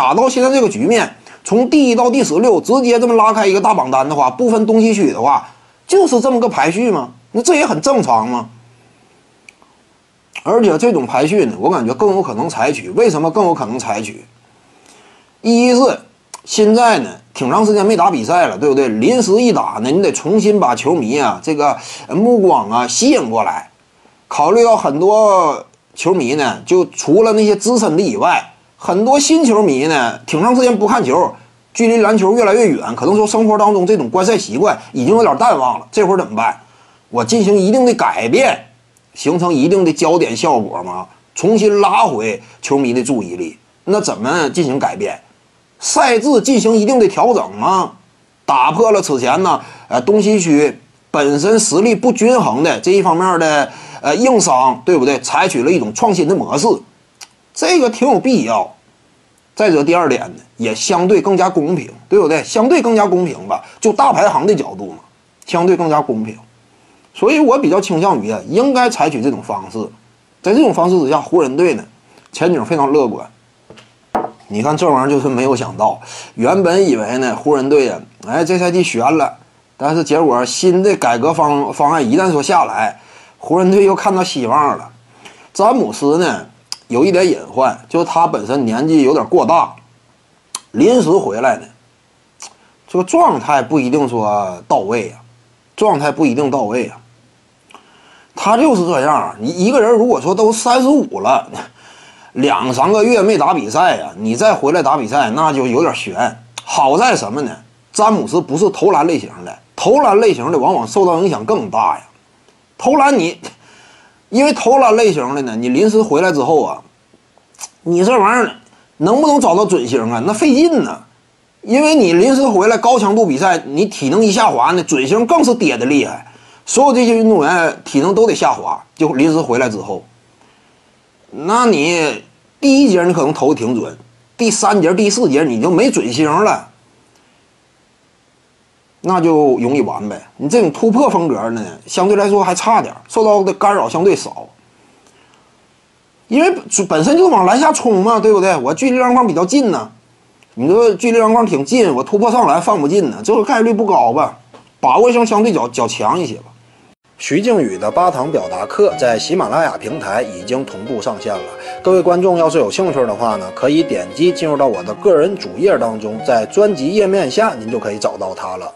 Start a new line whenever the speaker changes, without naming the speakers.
打到现在这个局面，从第一到第十六直接这么拉开一个大榜单的话，不分东西区的话，就是这么个排序吗？那这也很正常吗？而且这种排序呢，我感觉更有可能采取。为什么更有可能采取？一是现在呢，挺长时间没打比赛了，对不对？临时一打呢，你得重新把球迷啊这个目光啊吸引过来。考虑到很多球迷呢，就除了那些资深的以外，很多新球迷呢，挺长时间不看球，距离篮球越来越远，可能说生活当中这种观赛习惯已经有点淡忘了。这会儿怎么办？我进行一定的改变。形成一定的焦点效果吗？重新拉回球迷的注意力，那怎么进行改变？赛制进行一定的调整吗？打破了此前呢，呃，东西区本身实力不均衡的这一方面的呃硬伤，对不对？采取了一种创新的模式，这个挺有必要。再者，第二点呢，也相对更加公平，对不对？相对更加公平吧，就大排行的角度嘛，相对更加公平。所以我比较倾向于啊，应该采取这种方式，在这种方式之下，湖人队呢前景非常乐观。你看这玩意儿就是没有想到，原本以为呢湖人队呀，哎这赛季悬了，但是结果新的改革方方案一旦说下来，湖人队又看到希望了。詹姆斯呢有一点隐患，就是他本身年纪有点过大，临时回来呢，这个状态不一定说到位呀。状态不一定到位啊，他就是这样。你一个人如果说都三十五了，两三个月没打比赛呀，你再回来打比赛，那就有点悬。好在什么呢？詹姆斯不是投篮类型的，投篮类型的往往受到影响更大呀。投篮你，因为投篮类型的呢，你临时回来之后啊，你这玩意儿能不能找到准星啊？那费劲呢。因为你临时回来高强度比赛，你体能一下滑呢，准星更是跌的厉害。所有这些运动员体能都得下滑，就临时回来之后，那你第一节你可能投的挺准，第三节、第四节你就没准星了，那就容易完呗。你这种突破风格呢，相对来说还差点，受到的干扰相对少。因为本身就往篮下冲嘛，对不对？我距离篮筐比较近呢。你说距离篮筐挺近，我突破上来放不进呢，这个概率不高吧？把握性相对较较强一些吧。徐静宇的八堂表达课在喜马拉雅平台已经同步上线了，各位观众要是有兴趣的话呢，可以点击进入到我的个人主页当中，在专辑页面下您就可以找到它了。